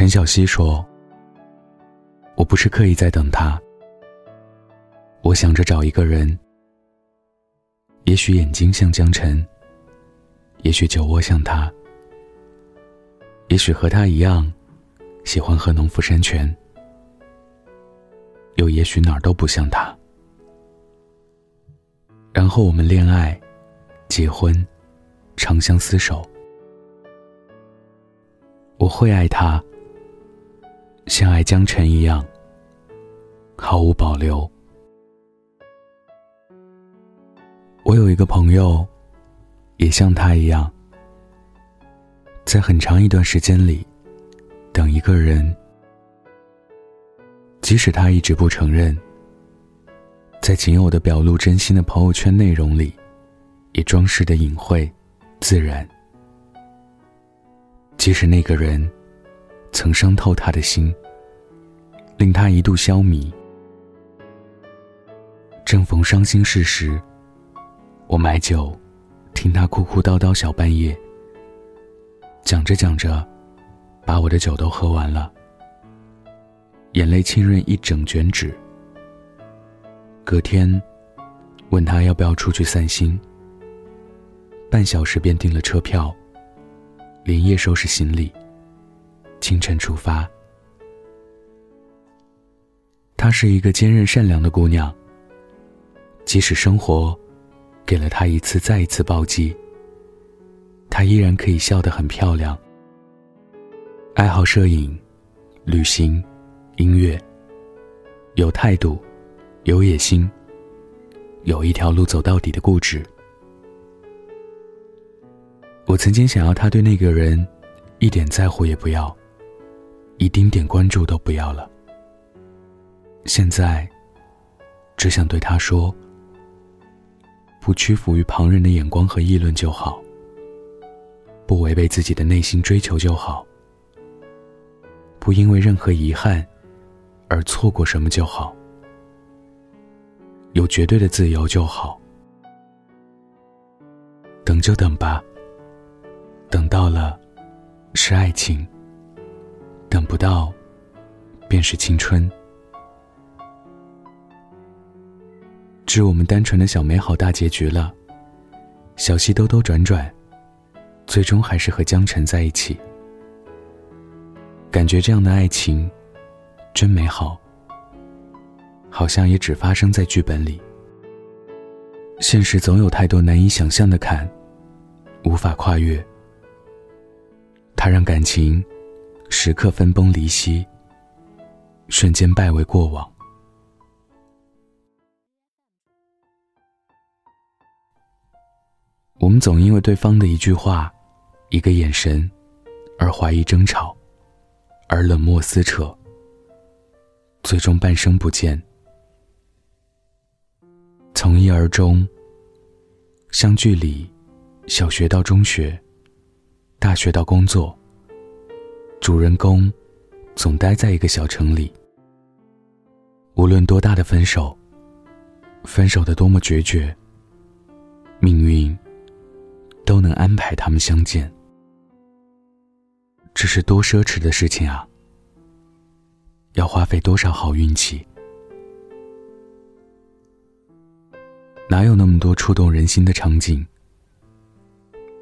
陈小希说：“我不是刻意在等他，我想着找一个人，也许眼睛像江晨，也许酒窝像他，也许和他一样，喜欢喝农夫山泉，又也许哪儿都不像他。然后我们恋爱，结婚，长相厮守，我会爱他。”像爱江晨一样，毫无保留。我有一个朋友，也像他一样，在很长一段时间里，等一个人，即使他一直不承认，在仅有的表露真心的朋友圈内容里，也装饰的隐晦、自然。即使那个人。曾伤透他的心，令他一度消弭。正逢伤心事时，我买酒，听他哭哭叨叨小半夜。讲着讲着，把我的酒都喝完了，眼泪浸润一整卷纸。隔天，问他要不要出去散心，半小时便订了车票，连夜收拾行李。清晨出发。她是一个坚韧善良的姑娘。即使生活给了她一次再一次暴击，她依然可以笑得很漂亮。爱好摄影、旅行、音乐，有态度，有野心，有一条路走到底的固执。我曾经想要她对那个人一点在乎也不要。一丁点关注都不要了。现在，只想对他说：不屈服于旁人的眼光和议论就好，不违背自己的内心追求就好，不因为任何遗憾而错过什么就好，有绝对的自由就好。等就等吧，等到了，是爱情。等不到，便是青春。致我们单纯的小美好大结局了。小溪兜兜转转，最终还是和江辰在一起。感觉这样的爱情，真美好。好像也只发生在剧本里。现实总有太多难以想象的坎，无法跨越。它让感情。时刻分崩离析，瞬间败为过往。我们总因为对方的一句话、一个眼神，而怀疑、争吵，而冷漠撕扯，最终半生不见。从一而终，相距里，小学到中学，大学到工作。主人公总待在一个小城里。无论多大的分手，分手的多么决绝，命运都能安排他们相见。这是多奢侈的事情啊！要花费多少好运气？哪有那么多触动人心的场景？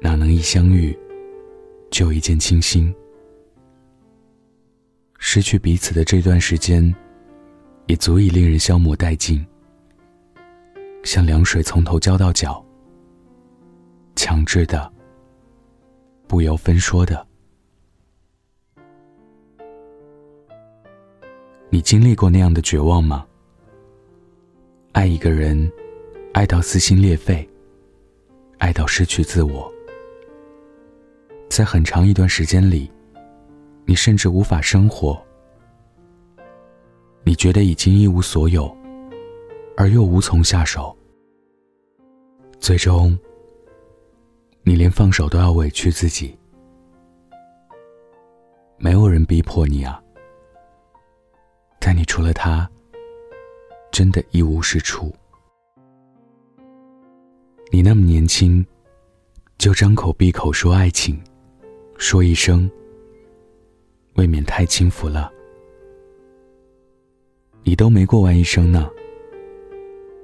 哪能一相遇就一见倾心？失去彼此的这段时间，也足以令人消磨殆尽，像凉水从头浇到脚，强制的，不由分说的。你经历过那样的绝望吗？爱一个人，爱到撕心裂肺，爱到失去自我，在很长一段时间里。你甚至无法生活，你觉得已经一无所有，而又无从下手。最终，你连放手都要委屈自己。没有人逼迫你啊，但你除了他，真的一无是处。你那么年轻，就张口闭口说爱情，说一生。未免太轻浮了。你都没过完一生呢，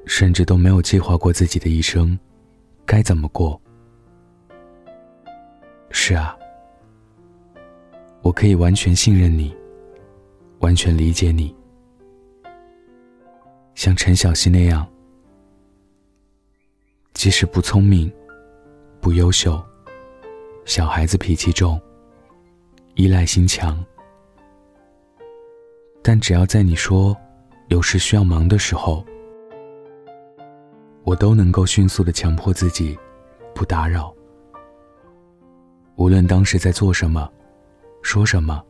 甚至都没有计划过自己的一生该怎么过。是啊，我可以完全信任你，完全理解你，像陈小希那样，即使不聪明、不优秀、小孩子脾气重、依赖心强，但只要在你说。有事需要忙的时候，我都能够迅速的强迫自己不打扰。无论当时在做什么，说什么，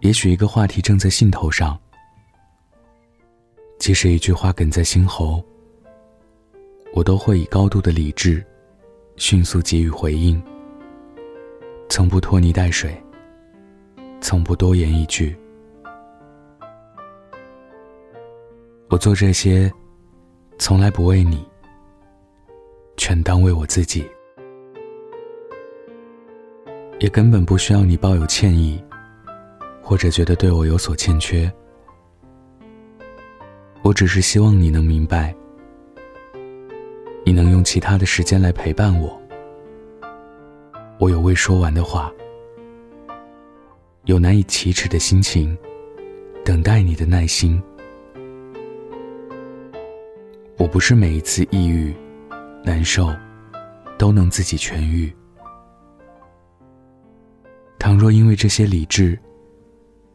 也许一个话题正在兴头上，即使一句话哽在心喉，我都会以高度的理智，迅速给予回应，从不拖泥带水，从不多言一句。我做这些，从来不为你，全当为我自己，也根本不需要你抱有歉意，或者觉得对我有所欠缺。我只是希望你能明白，你能用其他的时间来陪伴我。我有未说完的话，有难以启齿的心情，等待你的耐心。我不是每一次抑郁、难受，都能自己痊愈。倘若因为这些理智，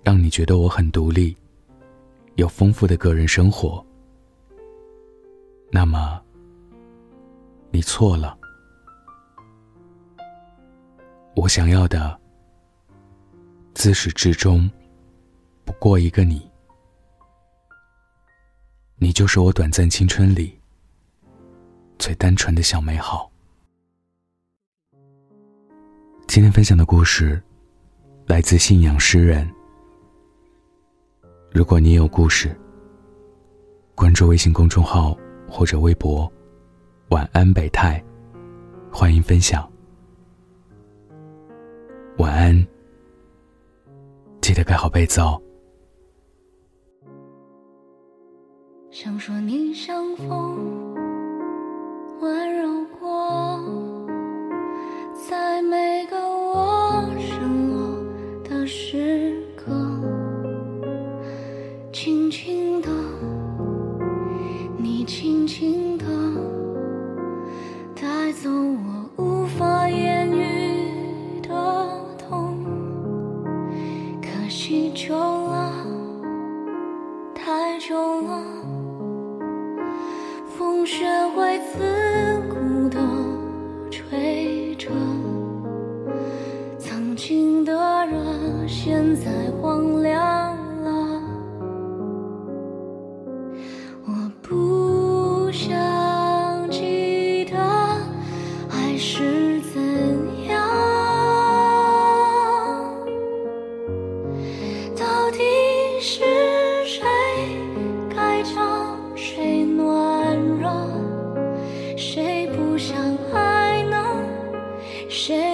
让你觉得我很独立，有丰富的个人生活，那么你错了。我想要的，自始至终，不过一个你。你就是我短暂青春里最单纯的小美好。今天分享的故事来自信仰诗人。如果你有故事，关注微信公众号或者微博“晚安北泰”，欢迎分享。晚安，记得盖好被子哦。想说你像风，学会自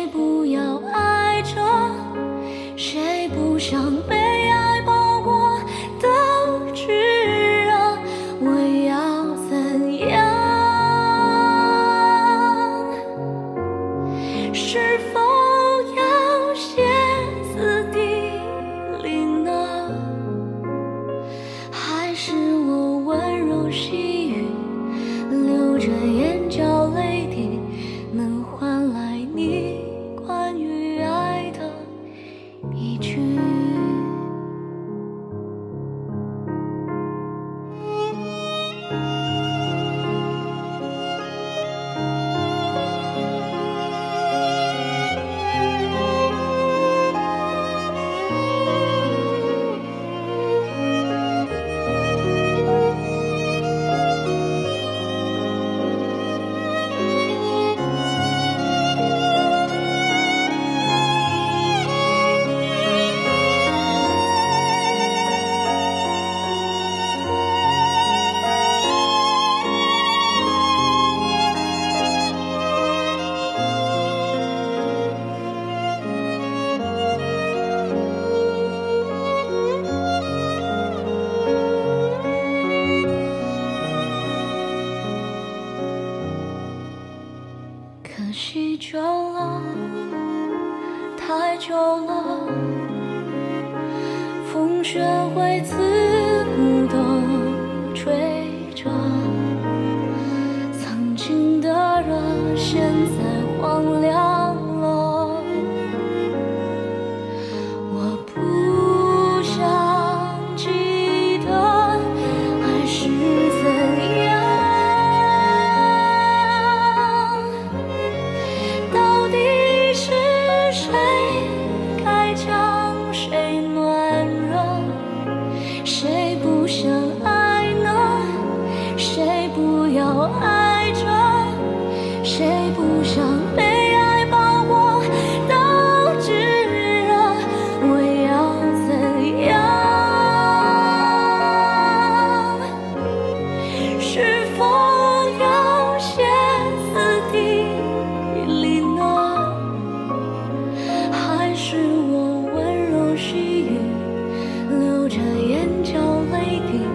谁不要爱着？谁不想被爱包裹的炙热？我要怎样？是否要歇斯底里呢？还是我温柔心？可惜久了，太久了，风雪会刺骨地吹着，曾经的热，现在。谁不想被爱包裹到炙热？我要怎样？是否有歇斯底里呢？还是我温柔细语，流着眼角泪滴？